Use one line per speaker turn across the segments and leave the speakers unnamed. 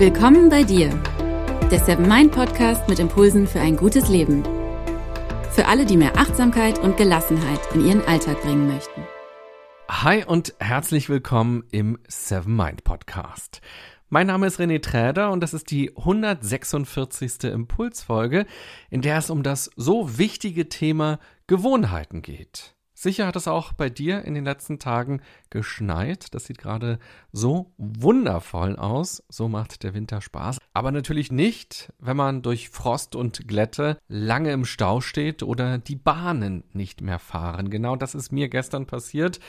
Willkommen bei dir, der Seven Mind Podcast mit Impulsen für ein gutes Leben. Für alle, die mehr Achtsamkeit und Gelassenheit in ihren Alltag bringen möchten.
Hi und herzlich willkommen im Seven Mind Podcast. Mein Name ist René Träder und das ist die 146. Impulsfolge, in der es um das so wichtige Thema Gewohnheiten geht. Sicher hat es auch bei dir in den letzten Tagen geschneit. Das sieht gerade so wundervoll aus. So macht der Winter Spaß. Aber natürlich nicht, wenn man durch Frost und Glätte lange im Stau steht oder die Bahnen nicht mehr fahren. Genau das ist mir gestern passiert.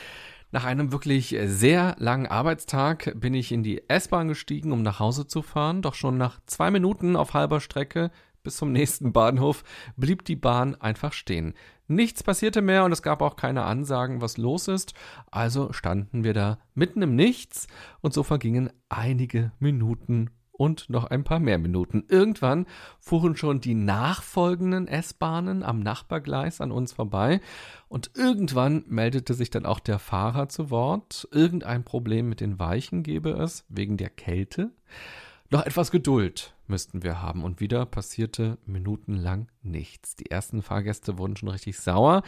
Nach einem wirklich sehr langen Arbeitstag bin ich in die S-Bahn gestiegen, um nach Hause zu fahren. Doch schon nach zwei Minuten auf halber Strecke bis zum nächsten Bahnhof blieb die Bahn einfach stehen. Nichts passierte mehr und es gab auch keine Ansagen, was los ist. Also standen wir da mitten im Nichts und so vergingen einige Minuten und noch ein paar mehr Minuten. Irgendwann fuhren schon die nachfolgenden S-Bahnen am Nachbargleis an uns vorbei und irgendwann meldete sich dann auch der Fahrer zu Wort. Irgendein Problem mit den Weichen gebe es wegen der Kälte. Noch etwas Geduld müssten wir haben. Und wieder passierte minutenlang nichts. Die ersten Fahrgäste wurden schon richtig sauer,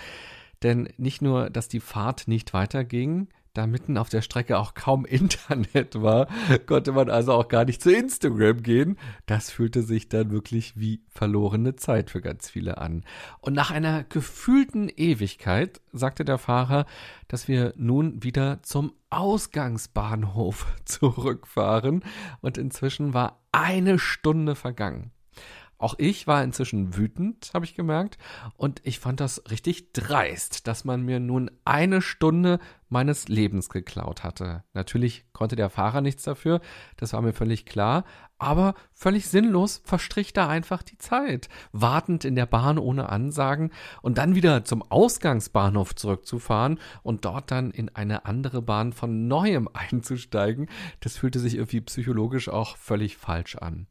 denn nicht nur, dass die Fahrt nicht weiterging, da mitten auf der Strecke auch kaum Internet war, konnte man also auch gar nicht zu Instagram gehen. Das fühlte sich dann wirklich wie verlorene Zeit für ganz viele an. Und nach einer gefühlten Ewigkeit sagte der Fahrer, dass wir nun wieder zum Ausgangsbahnhof zurückfahren und inzwischen war eine Stunde vergangen. Auch ich war inzwischen wütend, habe ich gemerkt, und ich fand das richtig dreist, dass man mir nun eine Stunde meines Lebens geklaut hatte. Natürlich konnte der Fahrer nichts dafür, das war mir völlig klar, aber völlig sinnlos verstrich da einfach die Zeit, wartend in der Bahn ohne Ansagen und dann wieder zum Ausgangsbahnhof zurückzufahren und dort dann in eine andere Bahn von neuem einzusteigen, das fühlte sich irgendwie psychologisch auch völlig falsch an.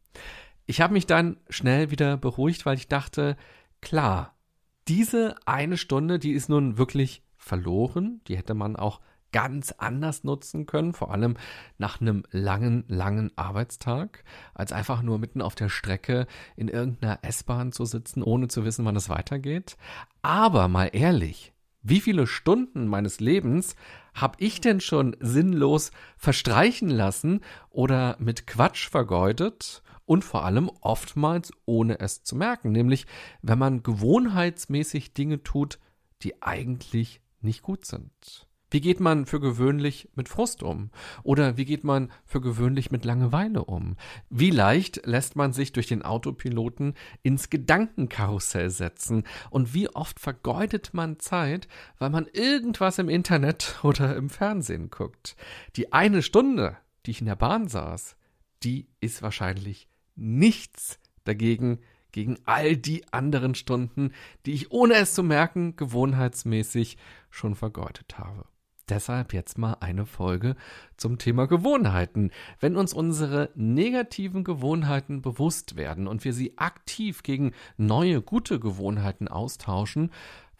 Ich habe mich dann schnell wieder beruhigt, weil ich dachte, klar, diese eine Stunde, die ist nun wirklich verloren. Die hätte man auch ganz anders nutzen können, vor allem nach einem langen, langen Arbeitstag, als einfach nur mitten auf der Strecke in irgendeiner S-Bahn zu sitzen, ohne zu wissen, wann es weitergeht. Aber mal ehrlich, wie viele Stunden meines Lebens habe ich denn schon sinnlos verstreichen lassen oder mit Quatsch vergeudet und vor allem oftmals ohne es zu merken, nämlich wenn man gewohnheitsmäßig Dinge tut, die eigentlich nicht gut sind. Wie geht man für gewöhnlich mit Frust um? Oder wie geht man für gewöhnlich mit Langeweile um? Wie leicht lässt man sich durch den Autopiloten ins Gedankenkarussell setzen? Und wie oft vergeudet man Zeit, weil man irgendwas im Internet oder im Fernsehen guckt? Die eine Stunde, die ich in der Bahn saß, die ist wahrscheinlich nichts dagegen, gegen all die anderen Stunden, die ich ohne es zu merken gewohnheitsmäßig schon vergeudet habe. Deshalb jetzt mal eine Folge zum Thema Gewohnheiten. Wenn uns unsere negativen Gewohnheiten bewusst werden und wir sie aktiv gegen neue gute Gewohnheiten austauschen,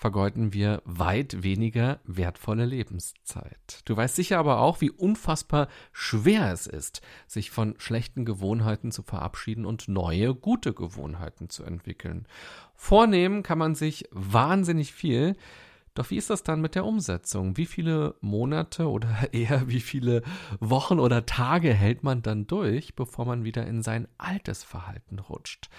vergeuden wir weit weniger wertvolle Lebenszeit. Du weißt sicher aber auch, wie unfassbar schwer es ist, sich von schlechten Gewohnheiten zu verabschieden und neue, gute Gewohnheiten zu entwickeln. Vornehmen kann man sich wahnsinnig viel, doch wie ist das dann mit der Umsetzung? Wie viele Monate oder eher wie viele Wochen oder Tage hält man dann durch, bevor man wieder in sein altes Verhalten rutscht?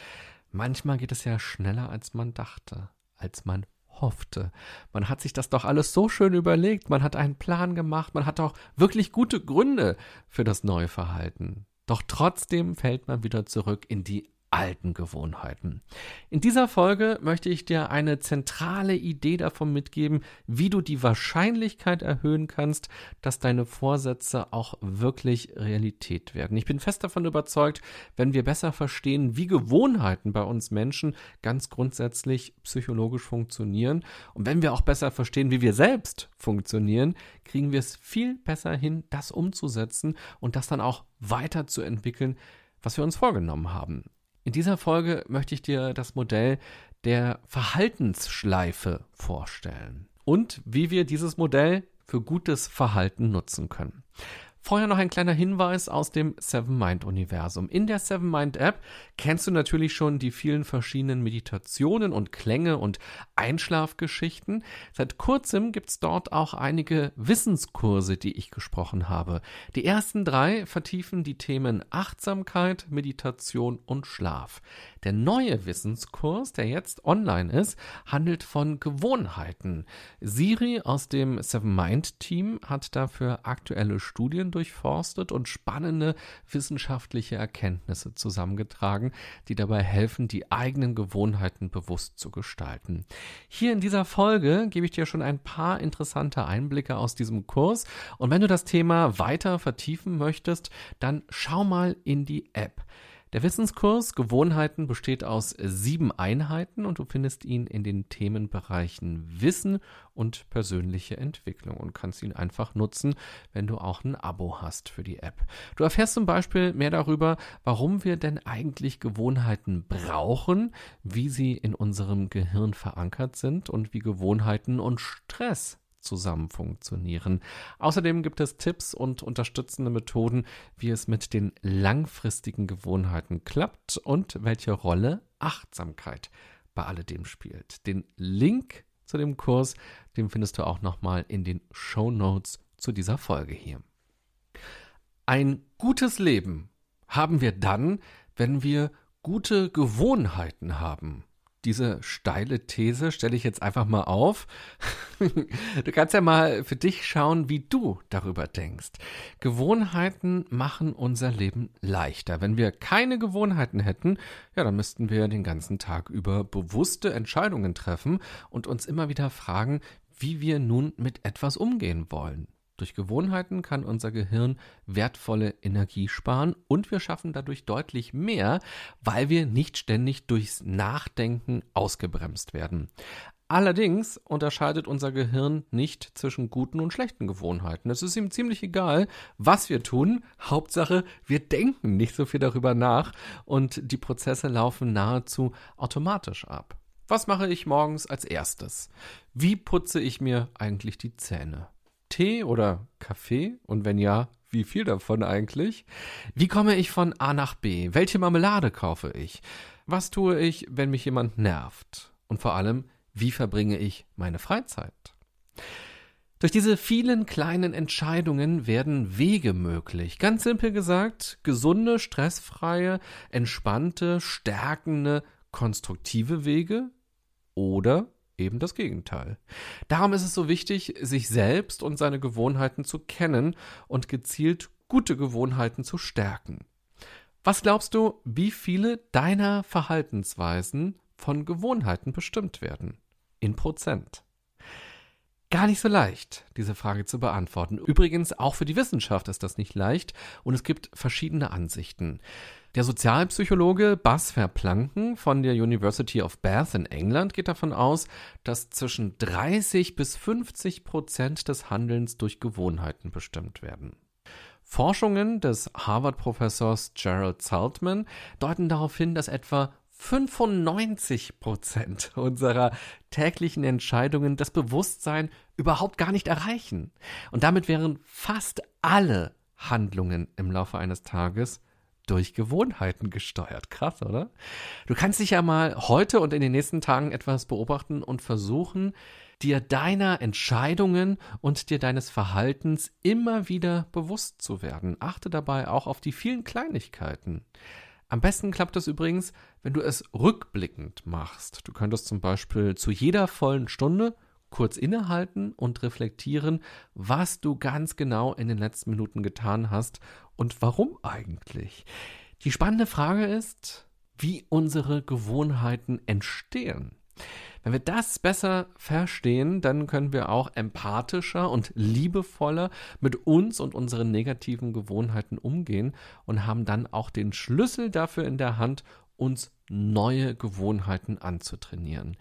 Manchmal geht es ja schneller, als man dachte, als man hoffte. Man hat sich das doch alles so schön überlegt, man hat einen Plan gemacht, man hat auch wirklich gute Gründe für das neue Verhalten. Doch trotzdem fällt man wieder zurück in die alten Gewohnheiten. In dieser Folge möchte ich dir eine zentrale Idee davon mitgeben, wie du die Wahrscheinlichkeit erhöhen kannst, dass deine Vorsätze auch wirklich Realität werden. Ich bin fest davon überzeugt, wenn wir besser verstehen, wie Gewohnheiten bei uns Menschen ganz grundsätzlich psychologisch funktionieren und wenn wir auch besser verstehen, wie wir selbst funktionieren, kriegen wir es viel besser hin, das umzusetzen und das dann auch weiterzuentwickeln, was wir uns vorgenommen haben. In dieser Folge möchte ich dir das Modell der Verhaltensschleife vorstellen und wie wir dieses Modell für gutes Verhalten nutzen können. Vorher noch ein kleiner Hinweis aus dem Seven Mind Universum. In der Seven Mind App kennst du natürlich schon die vielen verschiedenen Meditationen und Klänge und Einschlafgeschichten. Seit kurzem gibt's dort auch einige Wissenskurse, die ich gesprochen habe. Die ersten drei vertiefen die Themen Achtsamkeit, Meditation und Schlaf. Der neue Wissenskurs, der jetzt online ist, handelt von Gewohnheiten. Siri aus dem Seven Mind Team hat dafür aktuelle Studien durchforstet und spannende wissenschaftliche Erkenntnisse zusammengetragen, die dabei helfen, die eigenen Gewohnheiten bewusst zu gestalten. Hier in dieser Folge gebe ich dir schon ein paar interessante Einblicke aus diesem Kurs und wenn du das Thema weiter vertiefen möchtest, dann schau mal in die App. Der Wissenskurs Gewohnheiten besteht aus sieben Einheiten und du findest ihn in den Themenbereichen Wissen und persönliche Entwicklung und kannst ihn einfach nutzen, wenn du auch ein Abo hast für die App. Du erfährst zum Beispiel mehr darüber, warum wir denn eigentlich Gewohnheiten brauchen, wie sie in unserem Gehirn verankert sind und wie Gewohnheiten und Stress zusammen funktionieren. Außerdem gibt es Tipps und unterstützende Methoden, wie es mit den langfristigen Gewohnheiten klappt und welche Rolle Achtsamkeit bei alledem spielt. Den Link zu dem Kurs, den findest du auch nochmal in den Show Notes zu dieser Folge hier. Ein gutes Leben haben wir dann, wenn wir gute Gewohnheiten haben diese steile These stelle ich jetzt einfach mal auf. du kannst ja mal für dich schauen, wie du darüber denkst. Gewohnheiten machen unser Leben leichter. Wenn wir keine Gewohnheiten hätten, ja, dann müssten wir den ganzen Tag über bewusste Entscheidungen treffen und uns immer wieder fragen, wie wir nun mit etwas umgehen wollen. Durch Gewohnheiten kann unser Gehirn wertvolle Energie sparen und wir schaffen dadurch deutlich mehr, weil wir nicht ständig durchs Nachdenken ausgebremst werden. Allerdings unterscheidet unser Gehirn nicht zwischen guten und schlechten Gewohnheiten. Es ist ihm ziemlich egal, was wir tun. Hauptsache, wir denken nicht so viel darüber nach und die Prozesse laufen nahezu automatisch ab. Was mache ich morgens als erstes? Wie putze ich mir eigentlich die Zähne? Tee oder Kaffee? Und wenn ja, wie viel davon eigentlich? Wie komme ich von A nach B? Welche Marmelade kaufe ich? Was tue ich, wenn mich jemand nervt? Und vor allem, wie verbringe ich meine Freizeit? Durch diese vielen kleinen Entscheidungen werden Wege möglich. Ganz simpel gesagt, gesunde, stressfreie, entspannte, stärkende, konstruktive Wege oder eben das Gegenteil. Darum ist es so wichtig, sich selbst und seine Gewohnheiten zu kennen und gezielt gute Gewohnheiten zu stärken. Was glaubst du, wie viele deiner Verhaltensweisen von Gewohnheiten bestimmt werden? In Prozent. Gar nicht so leicht, diese Frage zu beantworten. Übrigens, auch für die Wissenschaft ist das nicht leicht und es gibt verschiedene Ansichten. Der Sozialpsychologe Bas Verplanken von der University of Bath in England geht davon aus, dass zwischen 30 bis 50 Prozent des Handelns durch Gewohnheiten bestimmt werden. Forschungen des Harvard-Professors Gerald Saltman deuten darauf hin, dass etwa 95 Prozent unserer täglichen Entscheidungen das Bewusstsein überhaupt gar nicht erreichen. Und damit wären fast alle Handlungen im Laufe eines Tages durch Gewohnheiten gesteuert. Krass, oder? Du kannst dich ja mal heute und in den nächsten Tagen etwas beobachten und versuchen, dir deiner Entscheidungen und dir deines Verhaltens immer wieder bewusst zu werden. Achte dabei auch auf die vielen Kleinigkeiten. Am besten klappt es übrigens, wenn du es rückblickend machst. Du könntest zum Beispiel zu jeder vollen Stunde kurz innehalten und reflektieren, was du ganz genau in den letzten Minuten getan hast und warum eigentlich. Die spannende Frage ist, wie unsere Gewohnheiten entstehen. Wenn wir das besser verstehen, dann können wir auch empathischer und liebevoller mit uns und unseren negativen Gewohnheiten umgehen und haben dann auch den Schlüssel dafür in der Hand, uns neue Gewohnheiten anzutrainieren.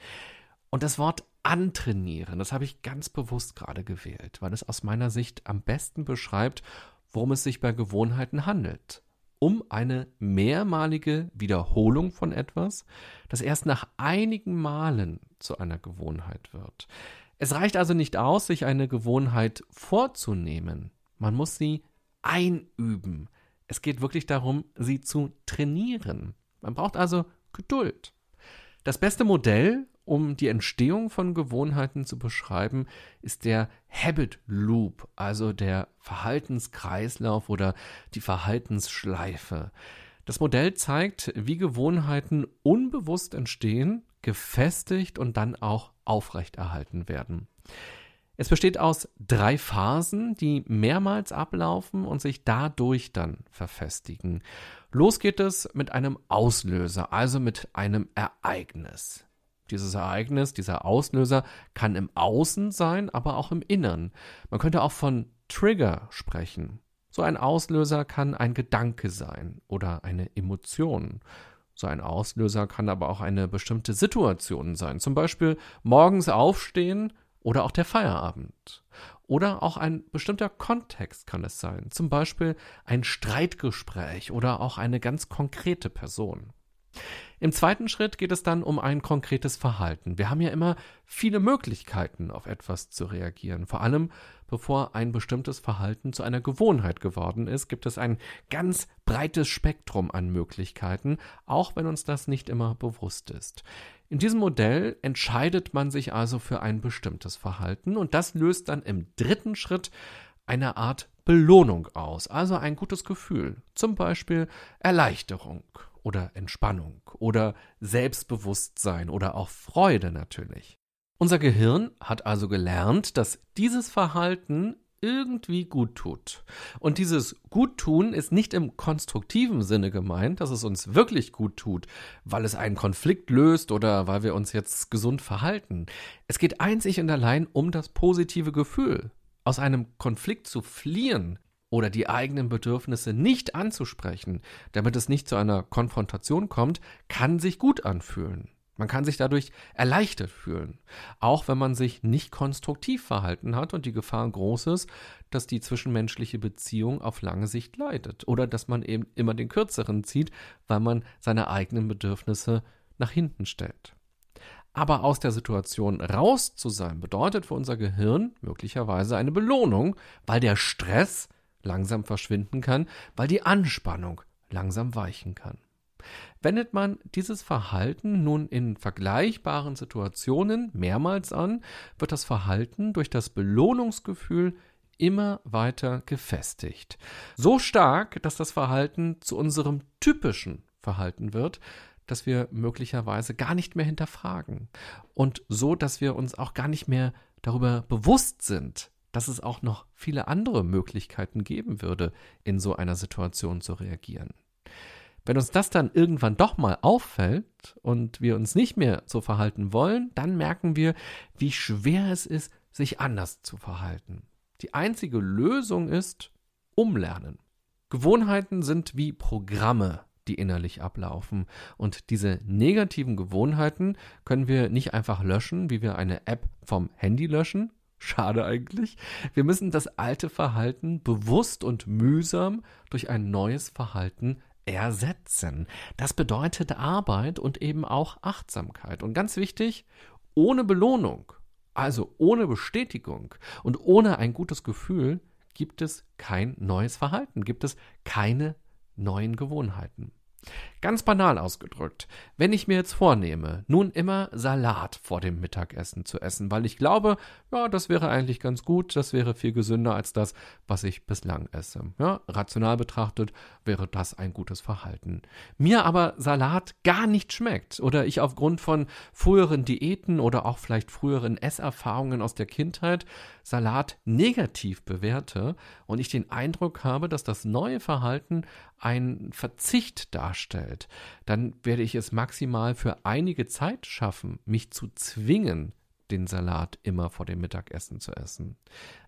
Und das Wort antrainieren, das habe ich ganz bewusst gerade gewählt, weil es aus meiner Sicht am besten beschreibt, worum es sich bei Gewohnheiten handelt. Um eine mehrmalige Wiederholung von etwas, das erst nach einigen Malen zu einer Gewohnheit wird. Es reicht also nicht aus, sich eine Gewohnheit vorzunehmen. Man muss sie einüben. Es geht wirklich darum, sie zu trainieren. Man braucht also Geduld. Das beste Modell, um die Entstehung von Gewohnheiten zu beschreiben, ist der Habit Loop, also der Verhaltenskreislauf oder die Verhaltensschleife. Das Modell zeigt, wie Gewohnheiten unbewusst entstehen, gefestigt und dann auch aufrechterhalten werden. Es besteht aus drei Phasen, die mehrmals ablaufen und sich dadurch dann verfestigen. Los geht es mit einem Auslöser, also mit einem Ereignis. Dieses Ereignis, dieser Auslöser kann im Außen sein, aber auch im Innern. Man könnte auch von Trigger sprechen. So ein Auslöser kann ein Gedanke sein oder eine Emotion. So ein Auslöser kann aber auch eine bestimmte Situation sein. Zum Beispiel morgens aufstehen oder auch der Feierabend. Oder auch ein bestimmter Kontext kann es sein. Zum Beispiel ein Streitgespräch oder auch eine ganz konkrete Person. Im zweiten Schritt geht es dann um ein konkretes Verhalten. Wir haben ja immer viele Möglichkeiten, auf etwas zu reagieren. Vor allem, bevor ein bestimmtes Verhalten zu einer Gewohnheit geworden ist, gibt es ein ganz breites Spektrum an Möglichkeiten, auch wenn uns das nicht immer bewusst ist. In diesem Modell entscheidet man sich also für ein bestimmtes Verhalten und das löst dann im dritten Schritt eine Art Belohnung aus, also ein gutes Gefühl, zum Beispiel Erleichterung oder Entspannung oder Selbstbewusstsein oder auch Freude natürlich. Unser Gehirn hat also gelernt, dass dieses Verhalten irgendwie gut tut. Und dieses Guttun ist nicht im konstruktiven Sinne gemeint, dass es uns wirklich gut tut, weil es einen Konflikt löst oder weil wir uns jetzt gesund verhalten. Es geht einzig und allein um das positive Gefühl. Aus einem Konflikt zu fliehen, oder die eigenen Bedürfnisse nicht anzusprechen, damit es nicht zu einer Konfrontation kommt, kann sich gut anfühlen. Man kann sich dadurch erleichtert fühlen, auch wenn man sich nicht konstruktiv verhalten hat und die Gefahr groß ist, dass die zwischenmenschliche Beziehung auf lange Sicht leidet oder dass man eben immer den kürzeren zieht, weil man seine eigenen Bedürfnisse nach hinten stellt. Aber aus der Situation raus zu sein, bedeutet für unser Gehirn möglicherweise eine Belohnung, weil der Stress langsam verschwinden kann, weil die Anspannung langsam weichen kann. Wendet man dieses Verhalten nun in vergleichbaren Situationen mehrmals an, wird das Verhalten durch das Belohnungsgefühl immer weiter gefestigt. So stark, dass das Verhalten zu unserem typischen Verhalten wird, dass wir möglicherweise gar nicht mehr hinterfragen. Und so, dass wir uns auch gar nicht mehr darüber bewusst sind, dass es auch noch viele andere Möglichkeiten geben würde, in so einer Situation zu reagieren. Wenn uns das dann irgendwann doch mal auffällt und wir uns nicht mehr so verhalten wollen, dann merken wir, wie schwer es ist, sich anders zu verhalten. Die einzige Lösung ist Umlernen. Gewohnheiten sind wie Programme, die innerlich ablaufen. Und diese negativen Gewohnheiten können wir nicht einfach löschen, wie wir eine App vom Handy löschen, Schade eigentlich. Wir müssen das alte Verhalten bewusst und mühsam durch ein neues Verhalten ersetzen. Das bedeutet Arbeit und eben auch Achtsamkeit. Und ganz wichtig, ohne Belohnung, also ohne Bestätigung und ohne ein gutes Gefühl gibt es kein neues Verhalten, gibt es keine neuen Gewohnheiten. Ganz banal ausgedrückt, wenn ich mir jetzt vornehme, nun immer Salat vor dem Mittagessen zu essen, weil ich glaube, ja, das wäre eigentlich ganz gut, das wäre viel gesünder als das, was ich bislang esse. Ja, rational betrachtet wäre das ein gutes Verhalten. Mir aber Salat gar nicht schmeckt oder ich aufgrund von früheren Diäten oder auch vielleicht früheren Esserfahrungen aus der Kindheit Salat negativ bewerte und ich den Eindruck habe, dass das neue Verhalten ein Verzicht darstellt, dann werde ich es maximal für einige Zeit schaffen, mich zu zwingen, den Salat immer vor dem Mittagessen zu essen.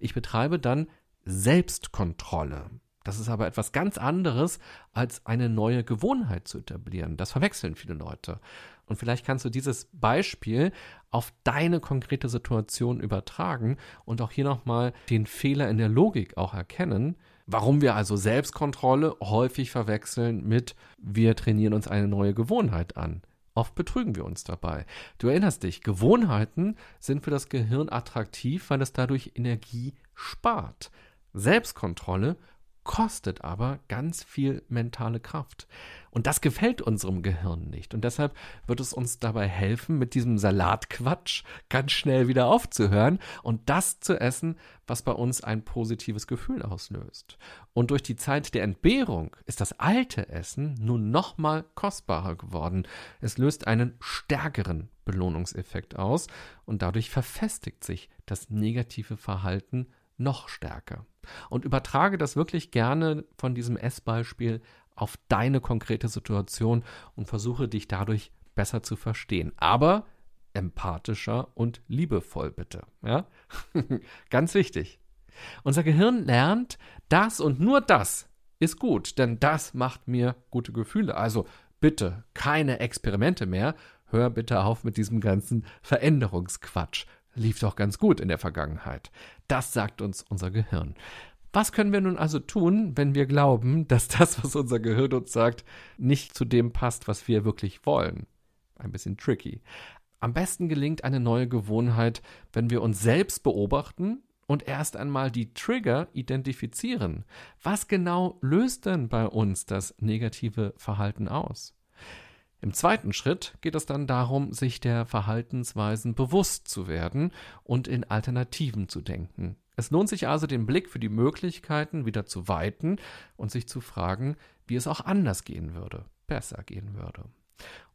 Ich betreibe dann Selbstkontrolle. Das ist aber etwas ganz anderes, als eine neue Gewohnheit zu etablieren. Das verwechseln viele Leute. Und vielleicht kannst du dieses Beispiel auf deine konkrete Situation übertragen und auch hier nochmal den Fehler in der Logik auch erkennen, warum wir also Selbstkontrolle häufig verwechseln mit wir trainieren uns eine neue Gewohnheit an. Oft betrügen wir uns dabei. Du erinnerst dich, Gewohnheiten sind für das Gehirn attraktiv, weil es dadurch Energie spart. Selbstkontrolle kostet aber ganz viel mentale Kraft. Und das gefällt unserem Gehirn nicht. Und deshalb wird es uns dabei helfen, mit diesem Salatquatsch ganz schnell wieder aufzuhören und das zu essen, was bei uns ein positives Gefühl auslöst. Und durch die Zeit der Entbehrung ist das alte Essen nun noch mal kostbarer geworden. Es löst einen stärkeren Belohnungseffekt aus und dadurch verfestigt sich das negative Verhalten noch stärker. Und übertrage das wirklich gerne von diesem Essbeispiel auf deine konkrete Situation und versuche dich dadurch besser zu verstehen. Aber empathischer und liebevoll bitte. Ja? Ganz wichtig. Unser Gehirn lernt, das und nur das ist gut, denn das macht mir gute Gefühle. Also bitte keine Experimente mehr. Hör bitte auf mit diesem ganzen Veränderungsquatsch lief doch ganz gut in der Vergangenheit. Das sagt uns unser Gehirn. Was können wir nun also tun, wenn wir glauben, dass das, was unser Gehirn uns sagt, nicht zu dem passt, was wir wirklich wollen? Ein bisschen tricky. Am besten gelingt eine neue Gewohnheit, wenn wir uns selbst beobachten und erst einmal die Trigger identifizieren. Was genau löst denn bei uns das negative Verhalten aus? Im zweiten Schritt geht es dann darum, sich der Verhaltensweisen bewusst zu werden und in Alternativen zu denken. Es lohnt sich also, den Blick für die Möglichkeiten wieder zu weiten und sich zu fragen, wie es auch anders gehen würde, besser gehen würde.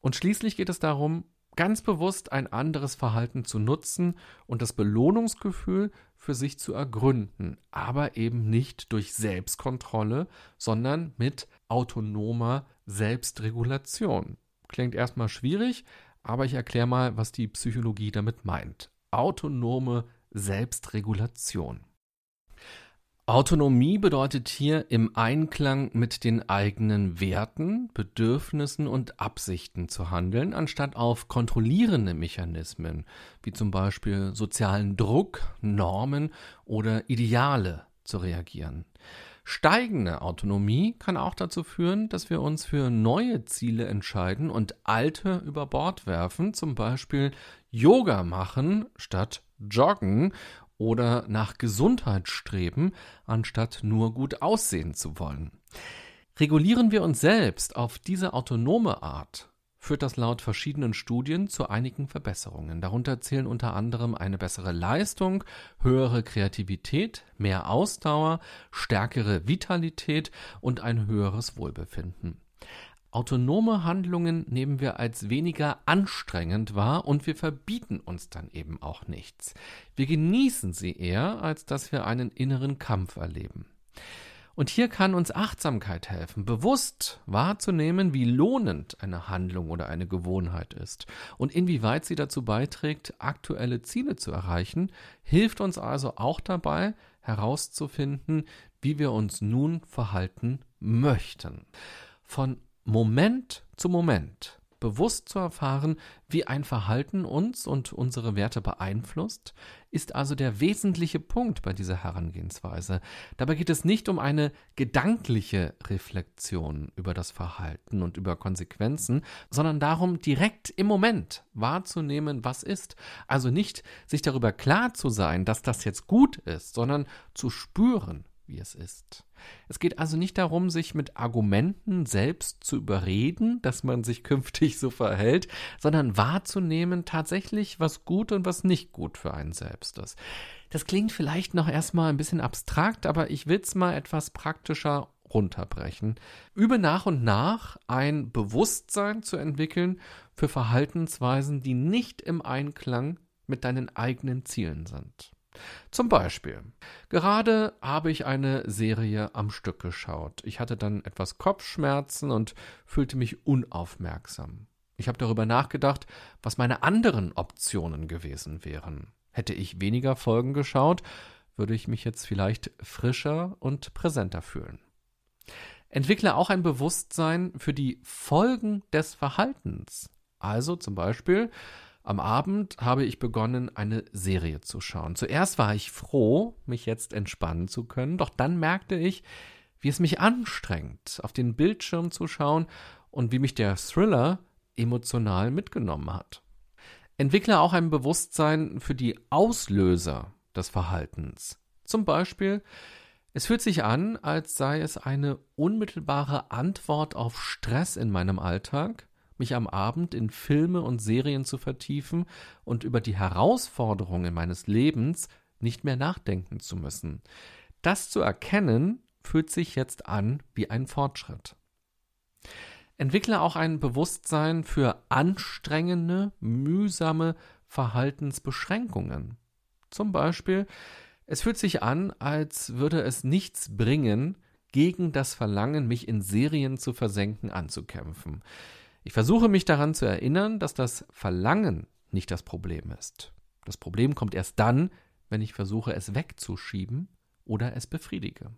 Und schließlich geht es darum, ganz bewusst ein anderes Verhalten zu nutzen und das Belohnungsgefühl für sich zu ergründen, aber eben nicht durch Selbstkontrolle, sondern mit autonomer Selbstregulation. Klingt erstmal schwierig, aber ich erkläre mal, was die Psychologie damit meint. Autonome Selbstregulation. Autonomie bedeutet hier im Einklang mit den eigenen Werten, Bedürfnissen und Absichten zu handeln, anstatt auf kontrollierende Mechanismen, wie zum Beispiel sozialen Druck, Normen oder Ideale zu reagieren. Steigende Autonomie kann auch dazu führen, dass wir uns für neue Ziele entscheiden und alte über Bord werfen, zum Beispiel Yoga machen statt Joggen oder nach Gesundheit streben, anstatt nur gut aussehen zu wollen. Regulieren wir uns selbst auf diese autonome Art, führt das laut verschiedenen Studien zu einigen Verbesserungen. Darunter zählen unter anderem eine bessere Leistung, höhere Kreativität, mehr Ausdauer, stärkere Vitalität und ein höheres Wohlbefinden. Autonome Handlungen nehmen wir als weniger anstrengend wahr und wir verbieten uns dann eben auch nichts. Wir genießen sie eher, als dass wir einen inneren Kampf erleben. Und hier kann uns Achtsamkeit helfen, bewusst wahrzunehmen, wie lohnend eine Handlung oder eine Gewohnheit ist und inwieweit sie dazu beiträgt, aktuelle Ziele zu erreichen, hilft uns also auch dabei, herauszufinden, wie wir uns nun verhalten möchten. Von Moment zu Moment bewusst zu erfahren, wie ein Verhalten uns und unsere Werte beeinflusst, ist also der wesentliche Punkt bei dieser Herangehensweise. Dabei geht es nicht um eine gedankliche Reflexion über das Verhalten und über Konsequenzen, sondern darum, direkt im Moment wahrzunehmen, was ist. Also nicht sich darüber klar zu sein, dass das jetzt gut ist, sondern zu spüren, wie es ist. Es geht also nicht darum, sich mit Argumenten selbst zu überreden, dass man sich künftig so verhält, sondern wahrzunehmen tatsächlich, was gut und was nicht gut für einen selbst ist. Das klingt vielleicht noch erstmal ein bisschen abstrakt, aber ich will es mal etwas praktischer runterbrechen. Übe nach und nach ein Bewusstsein zu entwickeln für Verhaltensweisen, die nicht im Einklang mit deinen eigenen Zielen sind. Zum Beispiel, gerade habe ich eine Serie am Stück geschaut. Ich hatte dann etwas Kopfschmerzen und fühlte mich unaufmerksam. Ich habe darüber nachgedacht, was meine anderen Optionen gewesen wären. Hätte ich weniger Folgen geschaut, würde ich mich jetzt vielleicht frischer und präsenter fühlen. Entwickle auch ein Bewusstsein für die Folgen des Verhaltens. Also zum Beispiel, am Abend habe ich begonnen, eine Serie zu schauen. Zuerst war ich froh, mich jetzt entspannen zu können, doch dann merkte ich, wie es mich anstrengt, auf den Bildschirm zu schauen und wie mich der Thriller emotional mitgenommen hat. Entwickle auch ein Bewusstsein für die Auslöser des Verhaltens. Zum Beispiel, Es fühlt sich an, als sei es eine unmittelbare Antwort auf Stress in meinem Alltag, mich am Abend in Filme und Serien zu vertiefen und über die Herausforderungen meines Lebens nicht mehr nachdenken zu müssen. Das zu erkennen, fühlt sich jetzt an wie ein Fortschritt. Entwickle auch ein Bewusstsein für anstrengende, mühsame Verhaltensbeschränkungen. Zum Beispiel, es fühlt sich an, als würde es nichts bringen, gegen das Verlangen, mich in Serien zu versenken, anzukämpfen. Ich versuche mich daran zu erinnern, dass das Verlangen nicht das Problem ist. Das Problem kommt erst dann, wenn ich versuche, es wegzuschieben oder es befriedige.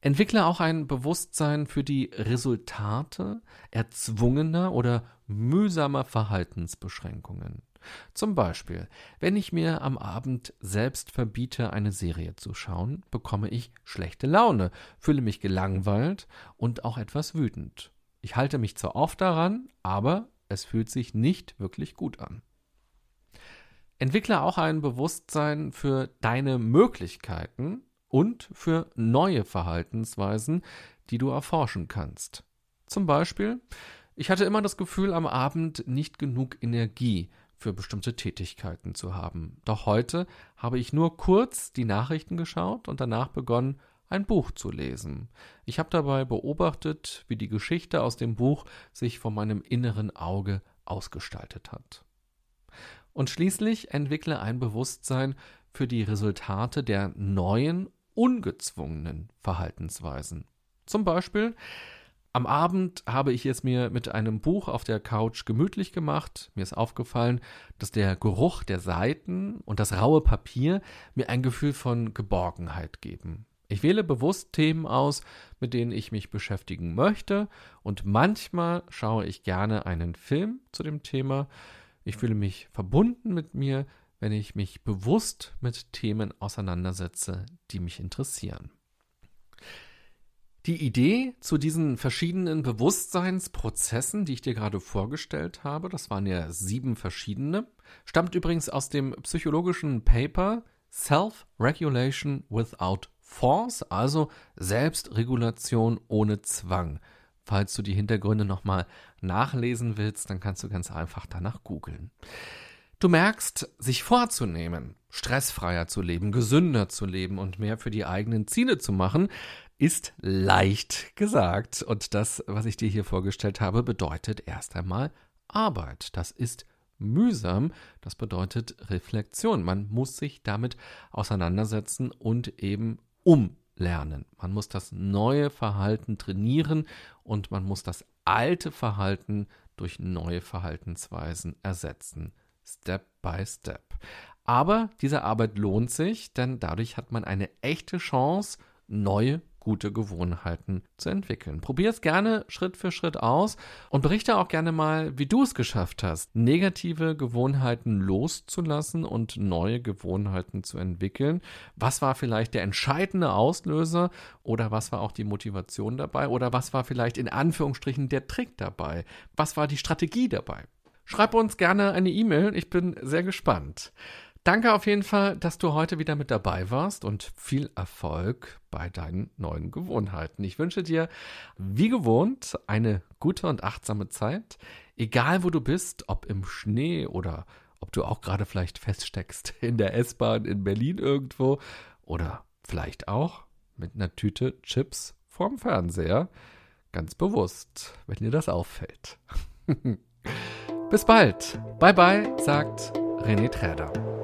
Entwickle auch ein Bewusstsein für die Resultate erzwungener oder mühsamer Verhaltensbeschränkungen. Zum Beispiel, wenn ich mir am Abend selbst verbiete, eine Serie zu schauen, bekomme ich schlechte Laune, fühle mich gelangweilt und auch etwas wütend. Ich halte mich zwar oft daran, aber es fühlt sich nicht wirklich gut an. Entwickle auch ein Bewusstsein für deine Möglichkeiten und für neue Verhaltensweisen, die du erforschen kannst. Zum Beispiel, ich hatte immer das Gefühl, am Abend nicht genug Energie für bestimmte Tätigkeiten zu haben. Doch heute habe ich nur kurz die Nachrichten geschaut und danach begonnen, ein Buch zu lesen. Ich habe dabei beobachtet, wie die Geschichte aus dem Buch sich vor meinem inneren Auge ausgestaltet hat. Und schließlich entwickle ein Bewusstsein für die Resultate der neuen ungezwungenen Verhaltensweisen. Zum Beispiel, am Abend habe ich es mir mit einem Buch auf der Couch gemütlich gemacht. Mir ist aufgefallen, dass der Geruch der Seiten und das raue Papier mir ein Gefühl von Geborgenheit geben. Ich wähle bewusst Themen aus, mit denen ich mich beschäftigen möchte, und manchmal schaue ich gerne einen Film zu dem Thema. Ich fühle mich verbunden mit mir, wenn ich mich bewusst mit Themen auseinandersetze, die mich interessieren. Die Idee zu diesen verschiedenen Bewusstseinsprozessen, die ich dir gerade vorgestellt habe, das waren ja sieben verschiedene, stammt übrigens aus dem psychologischen Paper Self-Regulation Without Force, also Selbstregulation ohne Zwang. Falls du die Hintergründe nochmal nachlesen willst, dann kannst du ganz einfach danach googeln. Du merkst, sich vorzunehmen, stressfreier zu leben, gesünder zu leben und mehr für die eigenen Ziele zu machen, ist leicht gesagt. Und das, was ich dir hier vorgestellt habe, bedeutet erst einmal Arbeit. Das ist mühsam. Das bedeutet Reflexion. Man muss sich damit auseinandersetzen und eben umlernen. Man muss das neue Verhalten trainieren und man muss das alte Verhalten durch neue Verhaltensweisen ersetzen. Step by Step. Aber diese Arbeit lohnt sich, denn dadurch hat man eine echte Chance, neue gute Gewohnheiten zu entwickeln. Probier es gerne Schritt für Schritt aus und berichte auch gerne mal, wie du es geschafft hast, negative Gewohnheiten loszulassen und neue Gewohnheiten zu entwickeln. Was war vielleicht der entscheidende Auslöser oder was war auch die Motivation dabei oder was war vielleicht in Anführungsstrichen der Trick dabei? Was war die Strategie dabei? Schreib uns gerne eine E-Mail, ich bin sehr gespannt. Danke auf jeden Fall, dass du heute wieder mit dabei warst und viel Erfolg bei deinen neuen Gewohnheiten. Ich wünsche dir, wie gewohnt, eine gute und achtsame Zeit, egal wo du bist, ob im Schnee oder ob du auch gerade vielleicht feststeckst in der S-Bahn in Berlin irgendwo oder vielleicht auch mit einer Tüte Chips vorm Fernseher. Ganz bewusst, wenn dir das auffällt. Bis bald. Bye bye, sagt René Träder.